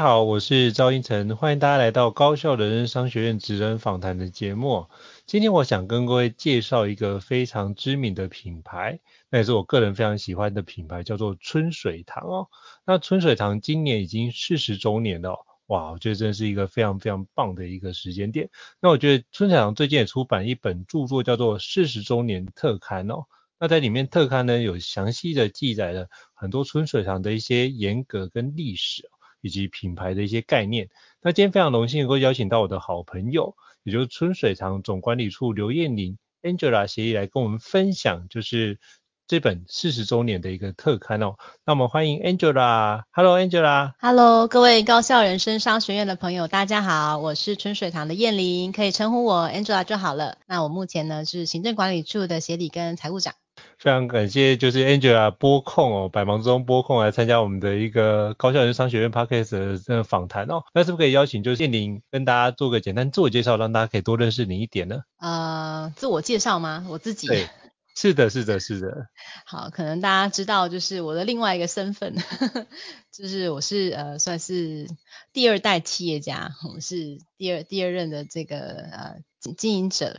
家好，我是赵英成，欢迎大家来到高校人生商学院职人访谈的节目。今天我想跟各位介绍一个非常知名的品牌，那也是我个人非常喜欢的品牌，叫做春水堂哦。那春水堂今年已经四十周年了，哇，我觉得真是一个非常非常棒的一个时间点。那我觉得春水堂最近也出版一本著作，叫做《四十周年特刊》哦。那在里面特刊呢，有详细的记载了很多春水堂的一些沿革跟历史。以及品牌的一些概念。那今天非常荣幸能够邀请到我的好朋友，也就是春水堂总管理处刘燕玲 Angela 协议来跟我们分享，就是这本四十周年的一个特刊哦。那我们欢迎 Angela。Hello Angela。Hello，各位高校人生商学院的朋友，大家好，我是春水堂的燕玲，可以称呼我 Angela 就好了。那我目前呢是行政管理处的协理跟财务长。非常感谢，就是 Angela 播控哦，百忙中拨控来参加我们的一个高校人商学院 Podcast 的这个访谈哦。那是不是可以邀请就是燕玲跟大家做个简单自我介绍，让大家可以多认识你一点呢？呃，自我介绍吗？我自己？对，是的，是的，是的。好，可能大家知道就是我的另外一个身份，呵 呵就是我是呃算是第二代企业家，我是第二第二任的这个呃经营者。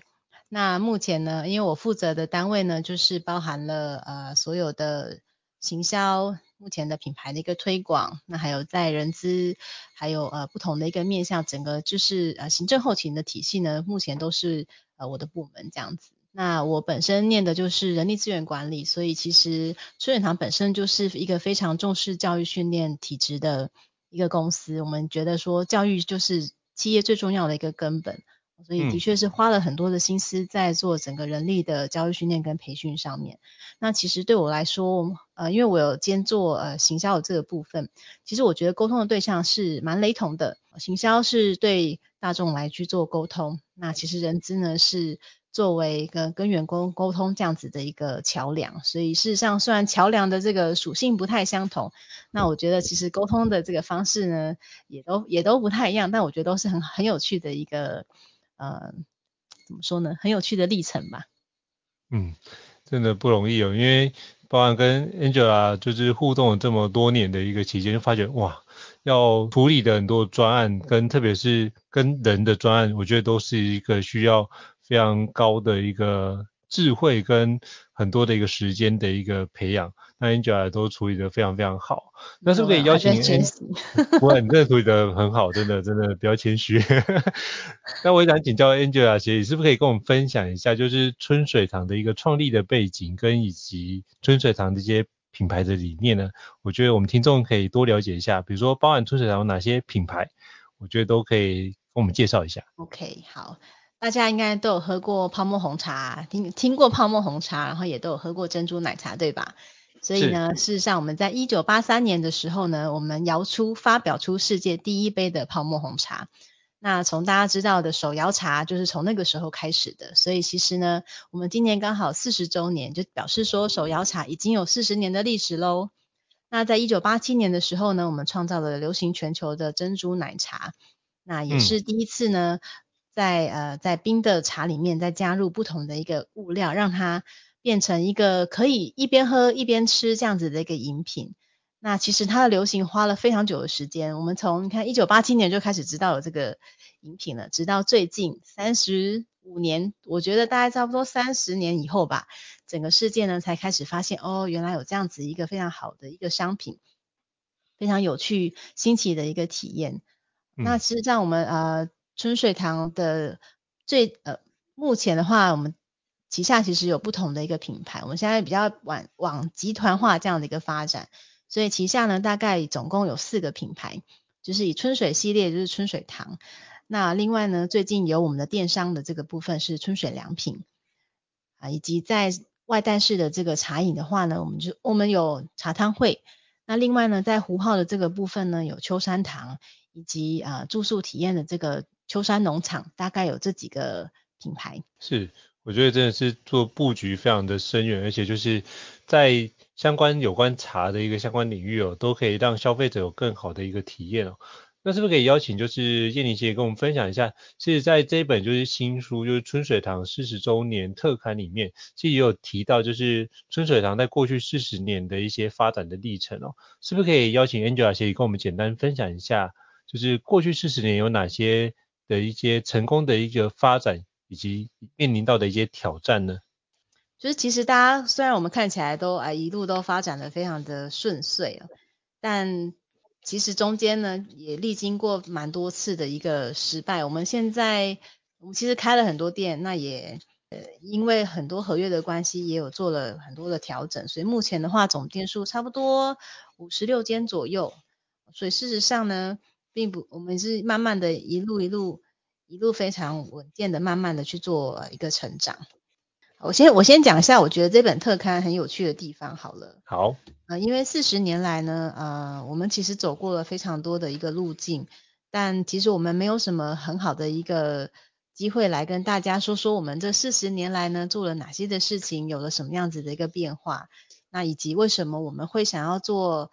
那目前呢，因为我负责的单位呢，就是包含了呃所有的行销，目前的品牌的一个推广，那还有在人资，还有呃不同的一个面向，整个就是呃行政后勤的体系呢，目前都是呃我的部门这样子。那我本身念的就是人力资源管理，所以其实春水堂本身就是一个非常重视教育训练体质的一个公司。我们觉得说教育就是企业最重要的一个根本。所以的确是花了很多的心思在做整个人力的教育训练跟培训上面。那其实对我来说，呃，因为我有兼做呃行销的这个部分，其实我觉得沟通的对象是蛮雷同的。行销是对大众来去做沟通，那其实人资呢是作为一个跟员工沟通这样子的一个桥梁。所以事实上，虽然桥梁的这个属性不太相同，那我觉得其实沟通的这个方式呢，也都也都不太一样，但我觉得都是很很有趣的一个。呃，怎么说呢？很有趣的历程吧。嗯，真的不容易哦，因为包含跟 Angela 就是互动了这么多年的一个期间，就发觉哇，要处理的很多专案，跟特别是跟人的专案，我觉得都是一个需要非常高的一个智慧跟很多的一个时间的一个培养。那 Angela 都处理得非常非常好，那是不是可以邀请你？不会，你真的处理得很好，真的真的不要谦虚。那我想请教 Angela 姐，你，是不是可以跟我们分享一下，就是春水堂的一个创立的背景，跟以及春水堂这些品牌的理念呢？我觉得我们听众可以多了解一下，比如说包含春水堂有哪些品牌，我觉得都可以跟我们介绍一下。OK，好，大家应该都有喝过泡沫红茶，听听过泡沫红茶，然后也都有喝过珍珠奶茶，对吧？所以呢，事实上我们在一九八三年的时候呢，我们摇出发表出世界第一杯的泡沫红茶。那从大家知道的手摇茶，就是从那个时候开始的。所以其实呢，我们今年刚好四十周年，就表示说手摇茶已经有四十年的历史喽。那在一九八七年的时候呢，我们创造了流行全球的珍珠奶茶。那也是第一次呢，嗯、在呃在冰的茶里面再加入不同的一个物料，让它。变成一个可以一边喝一边吃这样子的一个饮品。那其实它的流行花了非常久的时间。我们从你看一九八七年就开始知道有这个饮品了，直到最近三十五年，我觉得大概差不多三十年以后吧，整个世界呢才开始发现哦，原来有这样子一个非常好的一个商品，非常有趣新奇的一个体验。嗯、那其实像我们呃春水堂的最呃目前的话，我们。旗下其实有不同的一个品牌，我们现在比较往往集团化这样的一个发展，所以旗下呢大概总共有四个品牌，就是以春水系列就是春水堂，那另外呢最近有我们的电商的这个部分是春水良品，啊，以及在外带式的这个茶饮的话呢，我们就我们有茶汤会。那另外呢，在湖泡的这个部分呢，有秋山堂，以及啊住宿体验的这个秋山农场，大概有这几个品牌。是，我觉得真的是做布局非常的深远，而且就是在相关有关茶的一个相关领域哦，都可以让消费者有更好的一个体验哦。那是不是可以邀请就是燕妮姐跟我们分享一下，是在这一本就是新书就是春水堂四十周年特刊里面，其实也有提到就是春水堂在过去四十年的一些发展的历程哦，是不是可以邀请 Angela 姐跟我们简单分享一下，就是过去四十年有哪些的一些成功的一个发展，以及面临到的一些挑战呢？就是其实大家虽然我们看起来都啊一路都发展的非常的顺遂啊，但其实中间呢，也历经过蛮多次的一个失败。我们现在，我们其实开了很多店，那也呃因为很多合约的关系，也有做了很多的调整。所以目前的话，总店数差不多五十六间左右。所以事实上呢，并不，我们是慢慢的一路一路一路非常稳健的，慢慢的去做一个成长。我先我先讲一下，我觉得这本特刊很有趣的地方好了。好。呃，因为四十年来呢，呃，我们其实走过了非常多的一个路径，但其实我们没有什么很好的一个机会来跟大家说说我们这四十年来呢做了哪些的事情，有了什么样子的一个变化，那以及为什么我们会想要做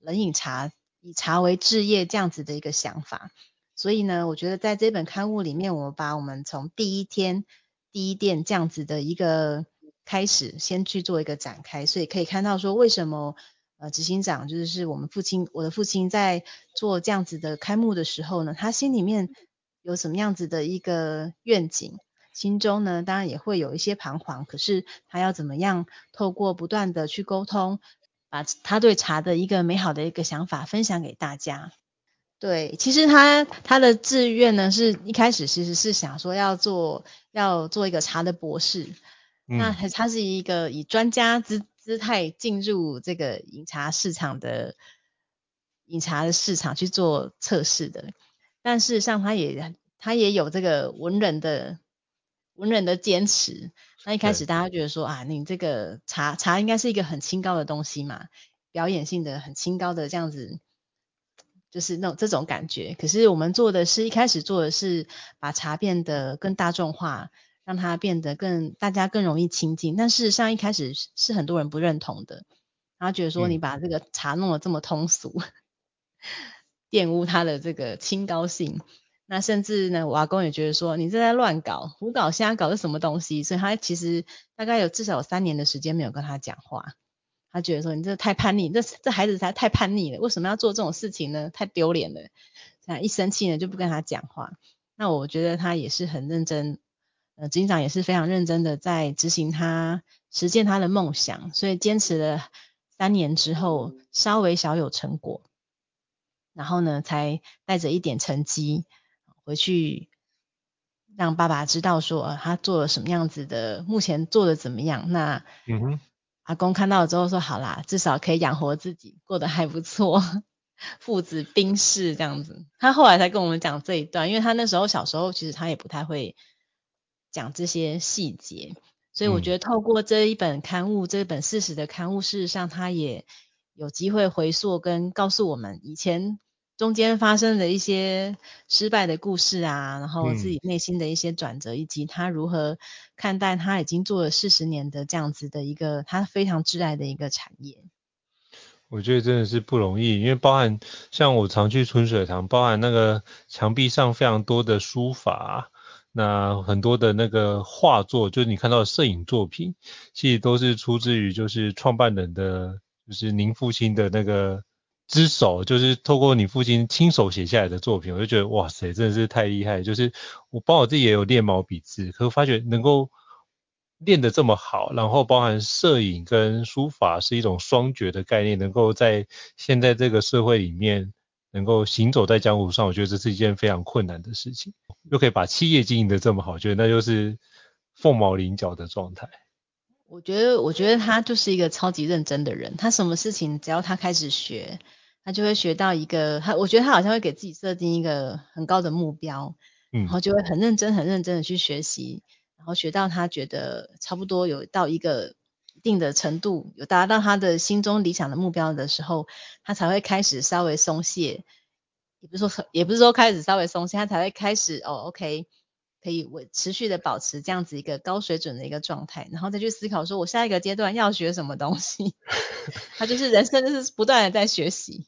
冷饮茶，以茶为志业这样子的一个想法。所以呢，我觉得在这本刊物里面，我把我们从第一天。第一店这样子的一个开始，先去做一个展开，所以可以看到说为什么呃执行长就是是我们父亲，我的父亲在做这样子的开幕的时候呢，他心里面有什么样子的一个愿景，心中呢当然也会有一些彷徨，可是他要怎么样透过不断的去沟通，把他对茶的一个美好的一个想法分享给大家。对，其实他他的志愿呢，是一开始其实是想说要做要做一个茶的博士，嗯、那他是一个以专家姿姿态进入这个饮茶市场的饮茶的市场去做测试的，但事实上他也他也有这个文人的文人的坚持。那一开始大家觉得说啊，你这个茶茶应该是一个很清高的东西嘛，表演性的很清高的这样子。就是那种这种感觉，可是我们做的是一开始做的是把茶变得更大众化，让它变得更大家更容易亲近。但事实上一开始是很多人不认同的，然后觉得说你把这个茶弄得这么通俗，嗯、玷污它的这个清高性。那甚至呢，我阿公也觉得说你这在乱搞，胡搞瞎搞是什么东西？所以他其实大概有至少有三年的时间没有跟他讲话。他觉得说你这太叛逆，这这孩子才太叛逆了，为什么要做这种事情呢？太丢脸了。一生气呢就不跟他讲话。那我觉得他也是很认真，呃，警长也是非常认真的在执行他实践他的梦想，所以坚持了三年之后，稍微小有成果，然后呢才带着一点成绩回去让爸爸知道说，呃，他做了什么样子的，目前做的怎么样。那嗯哼。阿公看到了之后说：“好啦，至少可以养活自己，过得还不错。”父子冰释这样子，他后来才跟我们讲这一段，因为他那时候小时候其实他也不太会讲这些细节，所以我觉得透过这一本刊物，嗯、这一本事实的刊物，事实上他也有机会回溯跟告诉我们以前。中间发生的一些失败的故事啊，然后自己内心的一些转折，嗯、以及他如何看待他已经做了四十年的这样子的一个他非常挚爱的一个产业。我觉得真的是不容易，因为包含像我常去春水堂，包含那个墙壁上非常多的书法，那很多的那个画作，就是你看到的摄影作品，其实都是出自于就是创办人的，就是您父亲的那个。之手就是透过你父亲亲手写下来的作品，我就觉得哇塞，真的是太厉害。就是我包括我自己也有练毛笔字，可是发觉能够练得这么好，然后包含摄影跟书法是一种双绝的概念，能够在现在这个社会里面能够行走在江湖上，我觉得这是一件非常困难的事情。又可以把企业经营得这么好，觉得那就是凤毛麟角的状态。我觉得，我觉得他就是一个超级认真的人，他什么事情只要他开始学。他就会学到一个，他我觉得他好像会给自己设定一个很高的目标，嗯，然后就会很认真、很认真的去学习，然后学到他觉得差不多有到一个一定的程度，有达到他的心中理想的目标的时候，他才会开始稍微松懈，也不是说也不是说开始稍微松懈，他才会开始哦，OK。可以我持续的保持这样子一个高水准的一个状态，然后再去思考说，我下一个阶段要学什么东西。他就是人生就是不断的在学习，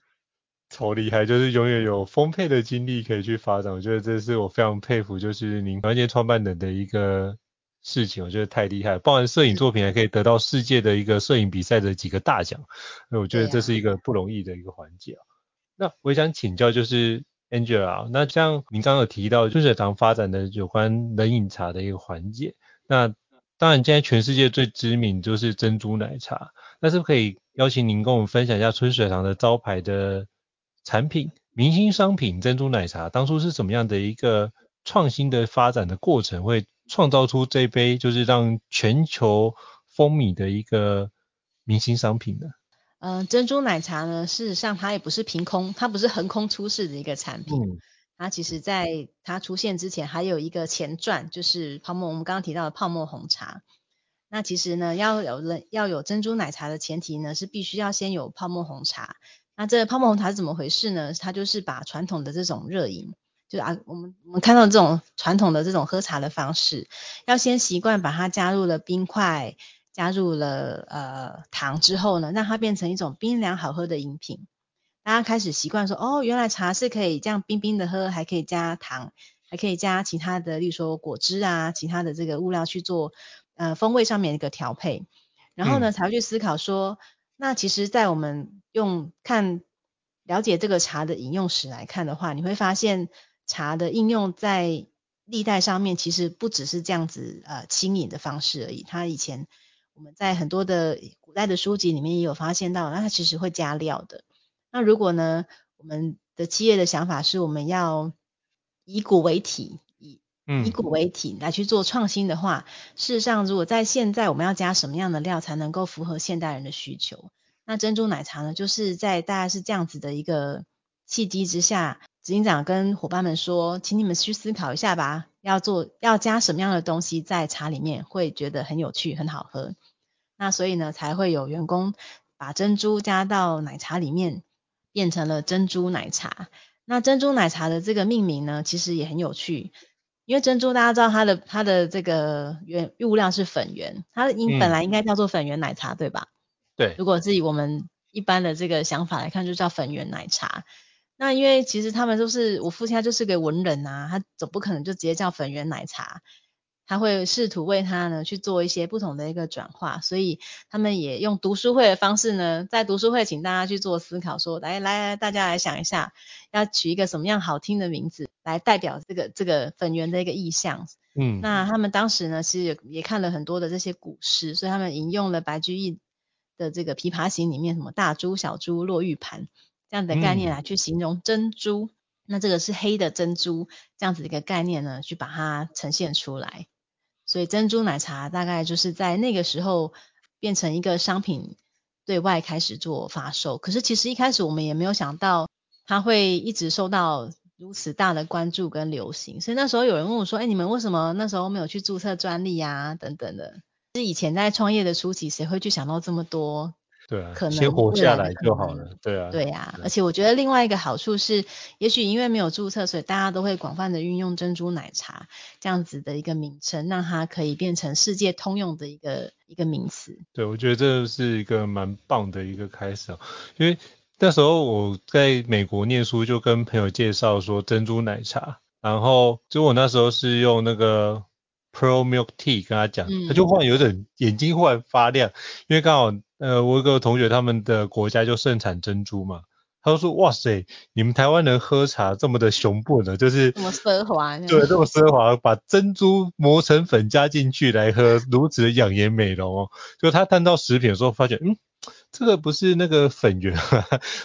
超厉害，就是永远有丰沛的精力可以去发展。我觉得这是我非常佩服，就是您团结创办人的一个事情，我觉得太厉害。包含摄影作品还可以得到世界的一个摄影比赛的几个大奖，那我觉得这是一个不容易的一个环节。啊、那我想请教，就是。Angela，那像您刚刚有提到春水堂发展的有关冷饮茶的一个环节，那当然现在全世界最知名就是珍珠奶茶，那是不是可以邀请您跟我们分享一下春水堂的招牌的产品、明星商品珍珠奶茶，当初是怎么样的一个创新的发展的过程，会创造出这杯就是让全球风靡的一个明星商品呢？嗯、呃，珍珠奶茶呢，事实上它也不是凭空，它不是横空出世的一个产品。嗯、它其实在它出现之前，还有一个前传，就是泡沫。我们刚刚提到的泡沫红茶。那其实呢，要有人要有珍珠奶茶的前提呢，是必须要先有泡沫红茶。那这个泡沫红茶是怎么回事呢？它就是把传统的这种热饮，就是啊，我们我们看到这种传统的这种喝茶的方式，要先习惯把它加入了冰块。加入了呃糖之后呢，让它变成一种冰凉好喝的饮品。大家开始习惯说，哦，原来茶是可以这样冰冰的喝，还可以加糖，还可以加其他的，例如说果汁啊，其他的这个物料去做呃风味上面的一个调配。然后呢，嗯、才会去思考说，那其实，在我们用看了解这个茶的饮用史来看的话，你会发现茶的应用在历代上面，其实不只是这样子呃轻饮的方式而已。它以前我们在很多的古代的书籍里面也有发现到，那它其实会加料的。那如果呢，我们的企业的想法是我们要以古为体，以以古为体来去做创新的话，嗯、事实上，如果在现在我们要加什么样的料才能够符合现代人的需求？那珍珠奶茶呢，就是在大概是这样子的一个契机之下，执行长跟伙伴们说，请你们去思考一下吧。要做要加什么样的东西在茶里面会觉得很有趣很好喝，那所以呢才会有员工把珍珠加到奶茶里面，变成了珍珠奶茶。那珍珠奶茶的这个命名呢，其实也很有趣，因为珍珠大家知道它的它的这个原物料是粉圆，它的应本来应该叫做粉圆奶茶，嗯、对吧？对，如果是以我们一般的这个想法来看，就叫粉圆奶茶。那因为其实他们都是我父亲，他就是个文人啊，他总不可能就直接叫粉圆奶茶，他会试图为他呢去做一些不同的一个转化，所以他们也用读书会的方式呢，在读书会请大家去做思考说，说来来来，大家来想一下，要取一个什么样好听的名字来代表这个这个粉圆的一个意象。嗯，那他们当时呢，其实也也看了很多的这些古诗，所以他们引用了白居易的这个《琵琶行》里面什么大珠小珠落玉盘。这样的概念来去形容珍珠，嗯、那这个是黑的珍珠，这样子的一个概念呢，去把它呈现出来。所以珍珠奶茶大概就是在那个时候变成一个商品，对外开始做发售。可是其实一开始我们也没有想到它会一直受到如此大的关注跟流行。所以那时候有人问我说：“哎，你们为什么那时候没有去注册专利啊？等等的。”是以前在创业的初期，谁会去想到这么多？对啊，可能先活下来就好了。对啊，对呀、啊。而且我觉得另外一个好处是，也许因为没有注册，所以大家都会广泛的运用珍珠奶茶这样子的一个名称，让它可以变成世界通用的一个一个名词。对，我觉得这是一个蛮棒的一个开始哦。因为那时候我在美国念书，就跟朋友介绍说珍珠奶茶，然后就我那时候是用那个 Pearl Milk Tea 跟他讲，嗯、他就忽然有点眼睛忽然发亮，因为刚好。呃，我有个同学，他们的国家就盛产珍珠嘛，他就说：“哇塞，你们台湾人喝茶这么的雄 笨呢，就是这么奢华，对，这么奢华，把珍珠磨成粉加进去来喝，如此的养颜美容哦。”就他看到食品的时候，发现，嗯。这个不是那个粉圆，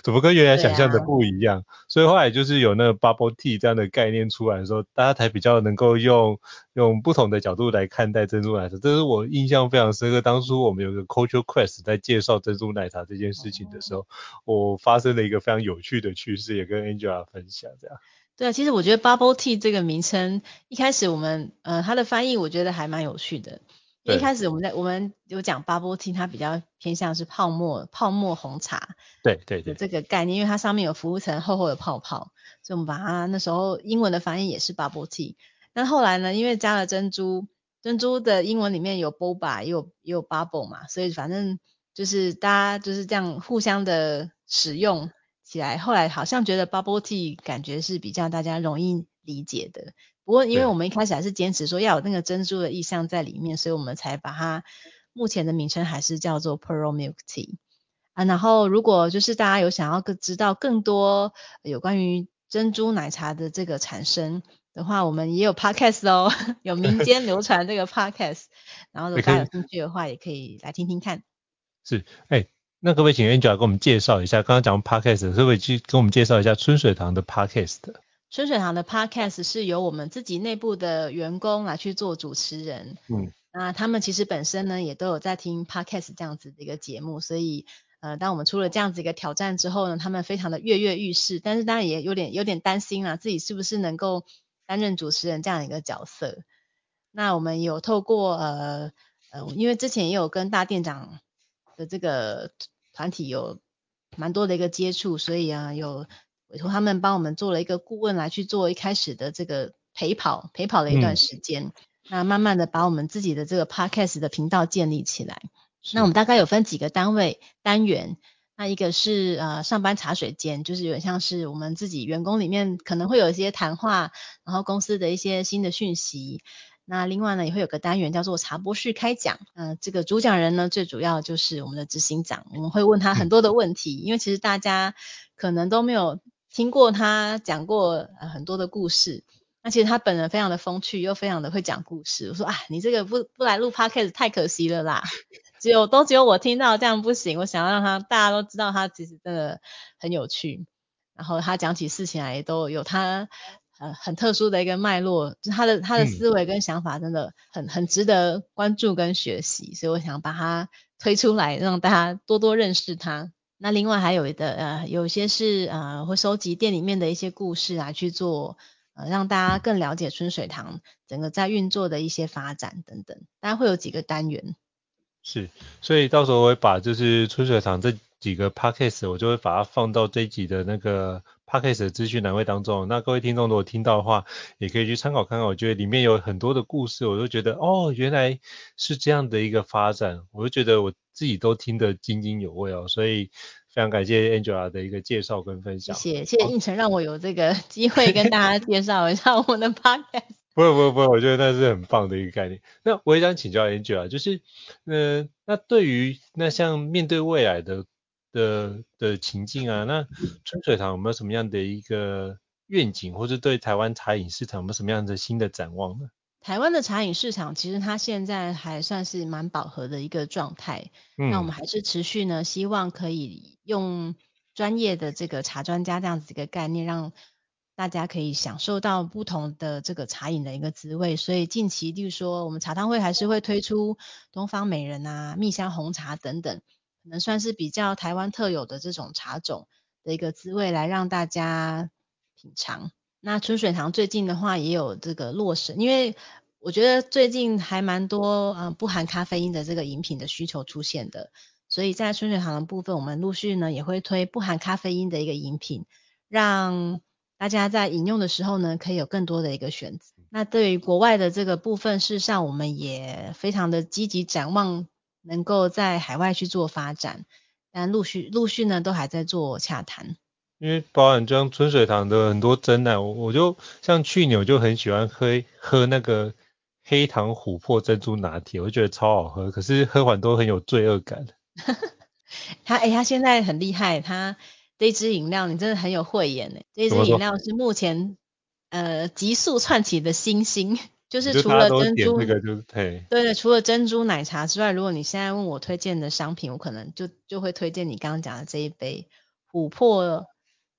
怎么跟原来想象的不一样？啊、所以后来就是有那个 bubble tea 这样的概念出来的时候，大家才比较能够用用不同的角度来看待珍珠奶茶。这是我印象非常深刻。当初我们有个 culture quest 在介绍珍珠奶茶这件事情的时候，哦、我发生了一个非常有趣的趣事，也跟 Angela 分享这样。对啊，其实我觉得 bubble tea 这个名称一开始我们呃它的翻译我觉得还蛮有趣的。一开始我们在我们有讲 bubble tea，它比较偏向是泡沫泡沫红茶。对对对。这个概念，因为它上面有浮一层厚厚的泡泡，所以我们把它那时候英文的翻译也是 bubble tea。但后来呢，因为加了珍珠，珍珠的英文里面有 boba 也有也有 bubble 嘛，所以反正就是大家就是这样互相的使用。起来，后来好像觉得 bubble tea 感觉是比较大家容易理解的。不过，因为我们一开始还是坚持说要有那个珍珠的意象在里面，所以我们才把它目前的名称还是叫做 pearl milk tea 啊。然后，如果就是大家有想要更知道更多有关于珍珠奶茶的这个产生的话，我们也有 podcast 哦，有民间流传这个 podcast。然后，如果大家有兴趣的话，也可以来听听看。是，哎、欸。那可不可以请 Angela 给我们介绍一下？刚刚讲 Podcast，可不可以去跟我们介绍一下春水堂的 Podcast？春水堂的 Podcast 是由我们自己内部的员工来去做主持人。嗯，那他们其实本身呢也都有在听 Podcast 这样子的一个节目，所以呃，当我们出了这样子一个挑战之后呢，他们非常的跃跃欲试，但是当然也有点有点担心啊，自己是不是能够担任主持人这样一个角色？那我们有透过呃呃，因为之前也有跟大店长。的这个团体有蛮多的一个接触，所以啊，有委托他们帮我们做了一个顾问来去做一开始的这个陪跑，陪跑了一段时间，嗯、那慢慢的把我们自己的这个 podcast 的频道建立起来。那我们大概有分几个单位单元，那一个是呃上班茶水间，就是有点像是我们自己员工里面可能会有一些谈话，然后公司的一些新的讯息。那另外呢，也会有个单元叫做茶博士开讲，嗯、呃，这个主讲人呢，最主要就是我们的执行长，我们会问他很多的问题，因为其实大家可能都没有听过他讲过呃很多的故事，那其实他本人非常的风趣，又非常的会讲故事。我说啊，你这个不不来录 Podcast 太可惜了啦，只有都只有我听到，这样不行，我想要让他大家都知道他其实真的很有趣，然后他讲起事情来也都有他。呃，很特殊的一个脉络，就他的他的思维跟想法真的很、嗯、很值得关注跟学习，所以我想把他推出来，让大家多多认识他。那另外还有的呃，有些是呃会收集店里面的一些故事啊，去做呃让大家更了解春水堂整个在运作的一些发展等等。大家会有几个单元。是，所以到时候我会把就是春水堂这几个 p a c k a g e 我就会把它放到这一集的那个。Podcast 的资讯栏位当中，那各位听众如果听到的话，也可以去参考看看。我觉得里面有很多的故事，我都觉得哦，原来是这样的一个发展，我就觉得我自己都听得津津有味哦。所以非常感谢 Angela 的一个介绍跟分享。谢谢，谢谢应成让我有这个 机会跟大家介绍一下我们的 Podcast。不会不会不会，我觉得那是很棒的一个概念。那我也想请教 Angela，就是嗯、呃，那对于那像面对未来的。的的情境啊，那春水堂有没有什么样的一个愿景，或者对台湾茶饮市场有没有什么样的新的展望呢？台湾的茶饮市场其实它现在还算是蛮饱和的一个状态，嗯，那我们还是持续呢，希望可以用专业的这个茶专家这样子一个概念，让大家可以享受到不同的这个茶饮的一个滋味。所以近期，例如说我们茶汤会还是会推出东方美人啊、蜜香红茶等等。能算是比较台湾特有的这种茶种的一个滋味，来让大家品尝。那春水堂最近的话也有这个洛神，因为我觉得最近还蛮多嗯不含咖啡因的这个饮品的需求出现的，所以在春水堂的部分，我们陆续呢也会推不含咖啡因的一个饮品，让大家在饮用的时候呢可以有更多的一个选择。那对于国外的这个部分，事实上我们也非常的积极展望。能够在海外去做发展，但陆续陆续呢都还在做洽谈。因为包含像春水堂的很多真奶，我我就像去年我就很喜欢喝喝那个黑糖琥珀珍珠拿铁，我就觉得超好喝，可是喝完都很有罪恶感。他哎、欸，他现在很厉害，他这支饮料你真的很有慧眼呢。这支饮料是目前呃急速窜起的新星。就是除了珍珠，对对，除了珍珠奶茶之外，如果你现在问我推荐的商品，我可能就就会推荐你刚刚讲的这一杯琥珀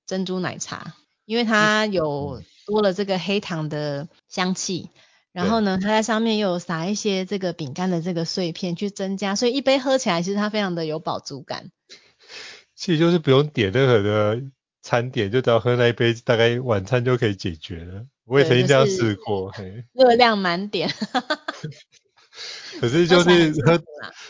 珍珠奶茶，因为它有多了这个黑糖的香气，然后呢，它在上面又有撒一些这个饼干的这个碎片去增加，所以一杯喝起来其实它非常的有饱足感。其实就是不用点任何的餐点，就只要喝那一杯，大概晚餐就可以解决了。我也曾经这样试过，热量满点。可是就是喝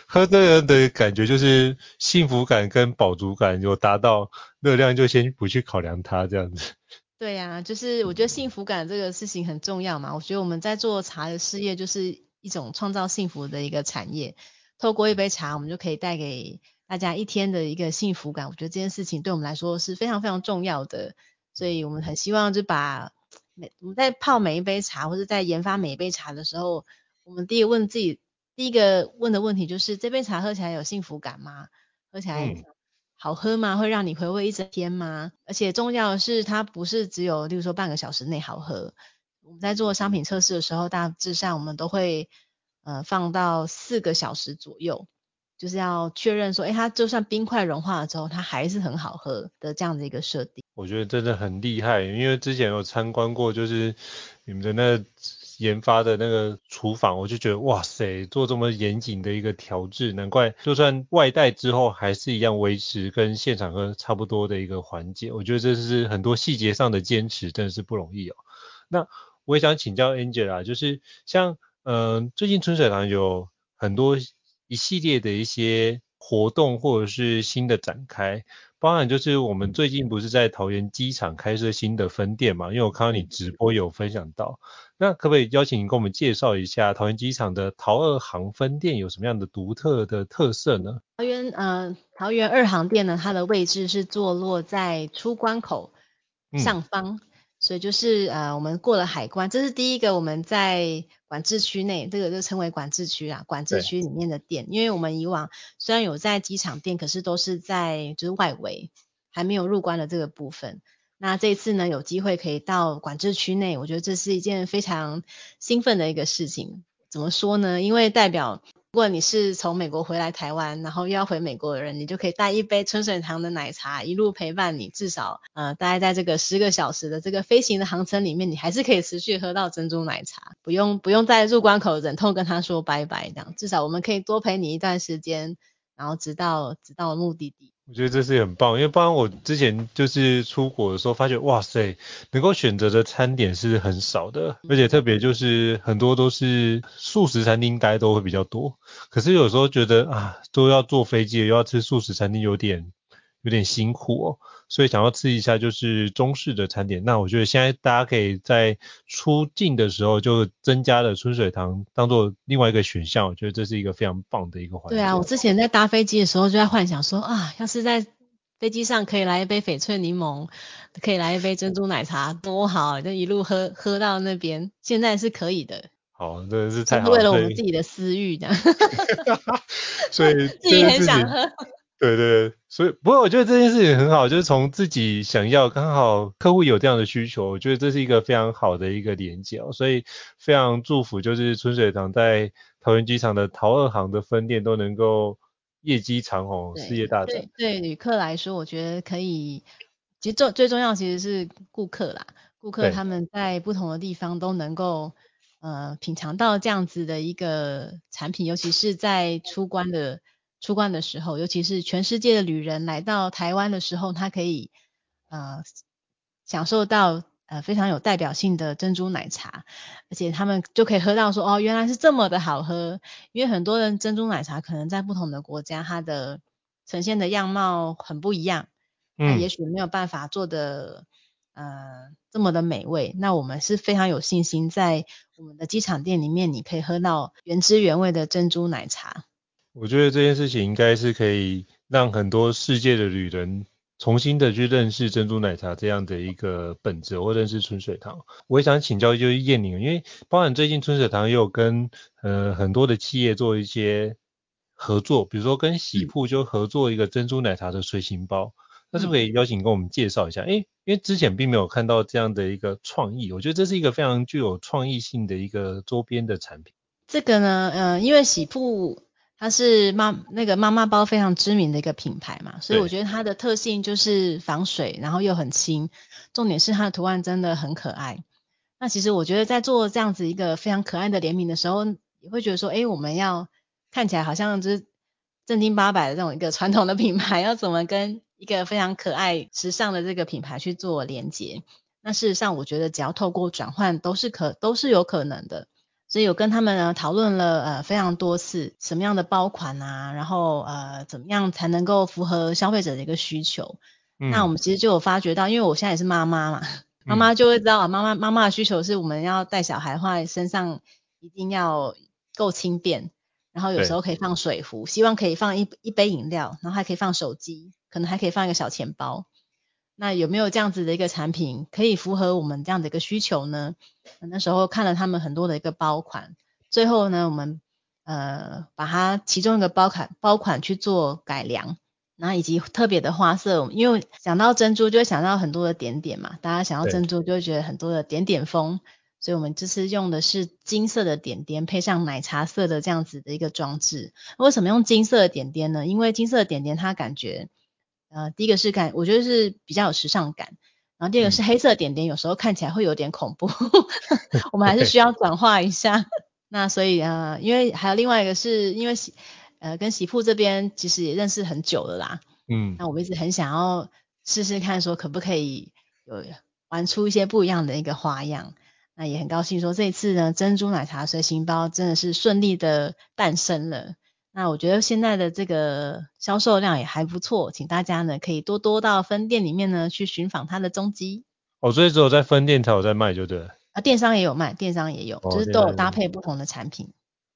喝这个的感觉，就是幸福感跟饱足感有达到，热量就先不去考量它这样子。对呀、啊，就是我觉得幸福感这个事情很重要嘛。我觉得我们在做茶的事业，就是一种创造幸福的一个产业。透过一杯茶，我们就可以带给大家一天的一个幸福感。我觉得这件事情对我们来说是非常非常重要的，所以我们很希望就把每我们在泡每一杯茶，或者在研发每一杯茶的时候，我们第一个问自己，第一个问的问题就是：这杯茶喝起来有幸福感吗？喝起来、嗯。好喝吗？会让你回味一整天吗？而且重要的是，它不是只有，例如说半个小时内好喝。我们在做商品测试的时候，大致上我们都会呃放到四个小时左右，就是要确认说，诶，它就算冰块融化了之后，它还是很好喝的这样的一个设定。我觉得真的很厉害，因为之前有参观过，就是你们的那。研发的那个厨房，我就觉得哇塞，做这么严谨的一个调制，难怪就算外带之后，还是一样维持跟现场喝差不多的一个环节。我觉得这是很多细节上的坚持，真的是不容易哦。那我也想请教 Angela，就是像嗯、最近春水堂有很多一系列的一些活动或者是新的展开。包含就是我们最近不是在桃园机场开设新的分店嘛？因为我看到你直播有分享到，那可不可以邀请你跟我们介绍一下桃园机场的桃二行分店有什么样的独特的特色呢？桃园呃，桃园二行店呢，它的位置是坐落在出关口上方。嗯所以就是呃，我们过了海关，这是第一个我们在管制区内，这个就称为管制区啊，管制区里面的店。因为我们以往虽然有在机场店，可是都是在就是外围，还没有入关的这个部分。那这次呢，有机会可以到管制区内，我觉得这是一件非常兴奋的一个事情。怎么说呢？因为代表。如果你是从美国回来台湾，然后又要回美国的人，你就可以带一杯春水堂的奶茶，一路陪伴你，至少呃，大概在这个十个小时的这个飞行的航程里面，你还是可以持续喝到珍珠奶茶，不用不用在入关口忍痛跟他说拜拜这样，至少我们可以多陪你一段时间，然后直到直到目的地。我觉得这是很棒，因为不然我之前就是出国的时候发觉，哇塞，能够选择的餐点是很少的，而且特别就是很多都是素食餐厅，大家都会比较多。可是有时候觉得啊，都要坐飞机，又要吃素食餐厅，有点有点辛苦哦。所以想要吃一下就是中式的餐点，那我觉得现在大家可以在出境的时候就增加了春水堂当做另外一个选项，我觉得这是一个非常棒的一个环境。对啊，我之前在搭飞机的时候就在幻想说啊，要是在飞机上可以来一杯翡翠柠檬，可以来一杯珍珠奶茶，多好，就一路喝喝到那边。现在是可以的。好，真的是太好了。为了我们自己的私欲的。所以 自己很想喝。对对，所以不过我觉得这件事情很好，就是从自己想要刚好客户有这样的需求，我觉得这是一个非常好的一个连接哦，所以非常祝福就是春水堂在桃园机场的桃二行的分店都能够业绩长虹，事业大展。对旅客来说，我觉得可以，其实重最重要其实是顾客啦，顾客他们在不同的地方都能够呃品尝到这样子的一个产品，尤其是在出关的。出关的时候，尤其是全世界的旅人来到台湾的时候，他可以呃享受到呃非常有代表性的珍珠奶茶，而且他们就可以喝到说哦，原来是这么的好喝。因为很多人珍珠奶茶可能在不同的国家，它的呈现的样貌很不一样，嗯，也许没有办法做的呃这么的美味。那我们是非常有信心，在我们的机场店里面，你可以喝到原汁原味的珍珠奶茶。我觉得这件事情应该是可以让很多世界的旅人重新的去认识珍珠奶茶这样的一个本质，或认识春水堂。我也想请教就是燕宁，因为包含最近春水堂也有跟呃很多的企业做一些合作，比如说跟喜铺就合作一个珍珠奶茶的随行包，那是不是可以邀请跟我们介绍一下？诶，因为之前并没有看到这样的一个创意，我觉得这是一个非常具有创意性的一个周边的产品。这个呢，呃，因为喜铺。它是妈那个妈妈包非常知名的一个品牌嘛，所以我觉得它的特性就是防水，然后又很轻，重点是它的图案真的很可爱。那其实我觉得在做这样子一个非常可爱的联名的时候，也会觉得说，诶，我们要看起来好像就是正经八百的这种一个传统的品牌，要怎么跟一个非常可爱、时尚的这个品牌去做连接？那事实上，我觉得只要透过转换，都是可都是有可能的。所以有跟他们呢讨论了呃非常多次，什么样的包款啊，然后呃怎么样才能够符合消费者的一个需求？嗯、那我们其实就有发觉到，因为我现在也是妈妈嘛，妈妈就会知道啊，妈妈妈妈的需求是我们要带小孩的话，身上一定要够轻便，然后有时候可以放水壶，希望可以放一一杯饮料，然后还可以放手机，可能还可以放一个小钱包。那有没有这样子的一个产品可以符合我们这样的一个需求呢？那时候看了他们很多的一个包款，最后呢，我们呃把它其中一个包款包款去做改良，然后以及特别的花色，因为想到珍珠就会想到很多的点点嘛，大家想到珍珠就会觉得很多的点点风，所以我们这次用的是金色的点点配上奶茶色的这样子的一个装置。为什么用金色的点点呢？因为金色的点点它感觉。呃，第一个是感，我觉得是比较有时尚感。然后第二个是黑色点点，有时候看起来会有点恐怖，我们还是需要转化一下。那所以呃，因为还有另外一个是因为喜呃跟喜铺这边其实也认识很久了啦。嗯。那我们一直很想要试试看，说可不可以有玩出一些不一样的一个花样。那也很高兴说这一次呢，珍珠奶茶随行包真的是顺利的诞生了。那我觉得现在的这个销售量也还不错，请大家呢可以多多到分店里面呢去寻访它的踪迹。哦，所以只有在分店才有在卖，就对了。啊，电商也有卖，电商也有，哦、就是都有搭配不同的产品。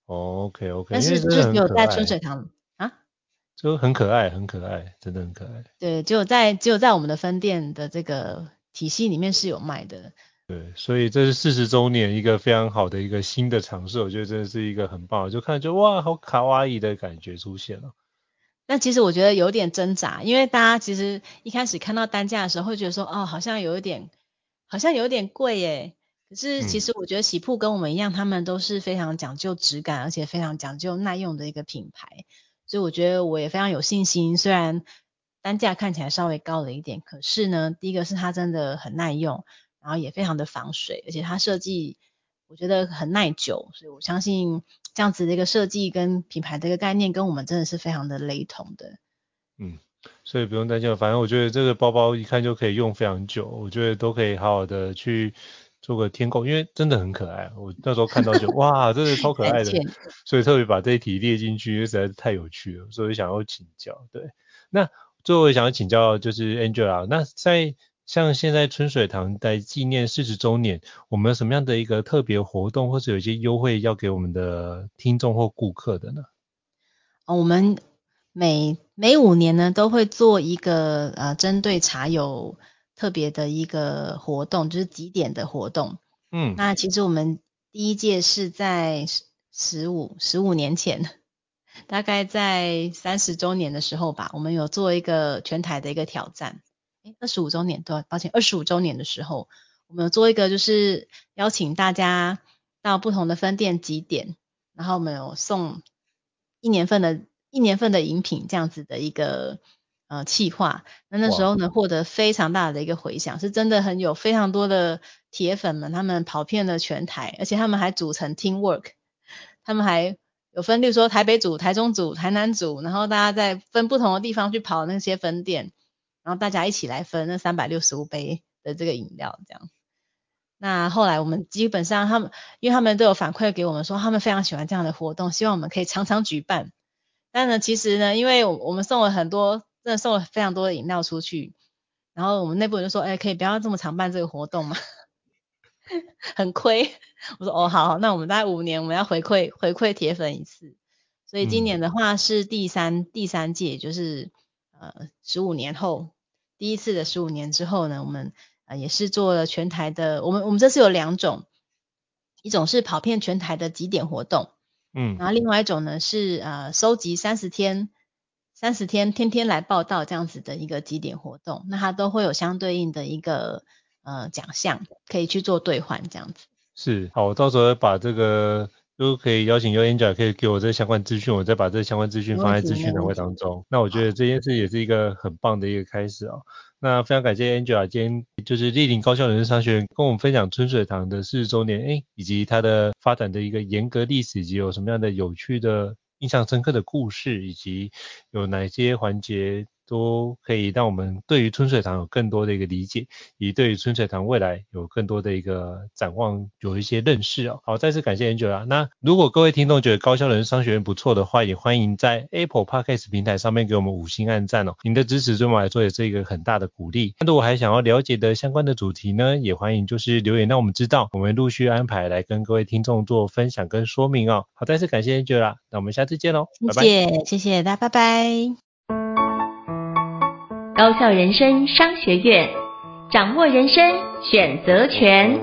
哦，OK OK。但是就只有在春水堂啊，就很可爱，很可爱，真的很可爱。对，只有在只有在我们的分店的这个体系里面是有卖的。对，所以这是四十周年一个非常好的一个新的尝试，我觉得真的是一个很棒，就看就哇，好卡哇伊的感觉出现了。那其实我觉得有点挣扎，因为大家其实一开始看到单价的时候会觉得说，哦，好像有一点，好像有点贵耶。可是其实我觉得喜铺跟我们一样，他们都是非常讲究质感，而且非常讲究耐用的一个品牌，所以我觉得我也非常有信心。虽然单价看起来稍微高了一点，可是呢，第一个是它真的很耐用。然后也非常的防水，而且它设计我觉得很耐久，所以我相信这样子的一个设计跟品牌的一个概念跟我们真的是非常的雷同的。嗯，所以不用担心，反正我觉得这个包包一看就可以用非常久，我觉得都可以好好的去做个天购，因为真的很可爱。我那时候看到就哇，真的超可爱的，所以特别把这一题列进去，因为实在是太有趣了，所以想要请教。对，那最后想要请教就是 Angela，那在像现在春水堂在纪念四十周年，我们有什么样的一个特别活动，或者有一些优惠要给我们的听众或顾客的呢？我们每每五年呢都会做一个呃针对茶友特别的一个活动，就是集点的活动。嗯，那其实我们第一届是在十五十五年前，大概在三十周年的时候吧，我们有做一个全台的一个挑战。诶，二十五周年，对，抱歉，二十五周年的时候，我们有做一个，就是邀请大家到不同的分店集点，然后我们有送一年份的一年份的饮品这样子的一个呃企划。那那时候呢，获得非常大的一个回响，是真的很有非常多的铁粉们，他们跑遍了全台，而且他们还组成 team work，他们还有分，例如说台北组、台中组、台南组，然后大家在分不同的地方去跑那些分店。然后大家一起来分那三百六十五杯的这个饮料，这样。那后来我们基本上他们，因为他们都有反馈给我们说，他们非常喜欢这样的活动，希望我们可以常常举办。但呢，其实呢，因为我们送了很多，真的送了非常多的饮料出去，然后我们内部人就说，哎，可以不要这么常办这个活动嘛？很亏。我说，哦，好，那我们大概五年我们要回馈回馈铁粉一次。所以今年的话是第三、嗯、第三届，就是。呃，十五年后，第一次的十五年之后呢，我们呃也是做了全台的，我们我们这次有两种，一种是跑遍全台的几点活动，嗯，然后另外一种呢是呃收集三十天，三十天天天来报道这样子的一个几点活动，那它都会有相对应的一个呃奖项可以去做兑换这样子。是，好，我到时候把这个。都可以邀请 Angela 可以给我这相关资讯，我再把这相关资讯放在资讯栏位当中。那我觉得这件事也是一个很棒的一个开始哦。那非常感谢 Angela 今天就是莅临高校人生商学院跟我们分享春水堂的四十周年，诶，以及它的发展的一个严格历史，以及有什么样的有趣的印象深刻的故事，以及有哪些环节。都可以让我们对于春水堂有更多的一个理解，以对于春水堂未来有更多的一个展望，有一些认识哦。好，再次感谢 Angela。那如果各位听众觉得高效人商学院不错的话，也欢迎在 Apple Podcast 平台上面给我们五星按赞哦。您的支持对我们来说也是一个很大的鼓励。那如果还想要了解的相关的主题呢，也欢迎就是留言让我们知道，我们陆续安排来跟各位听众做分享跟说明哦。好，再次感谢 Angela。那我们下次见喽，谢谢，拜拜。谢谢大家，拜拜。高校人生商学院，掌握人生选择权。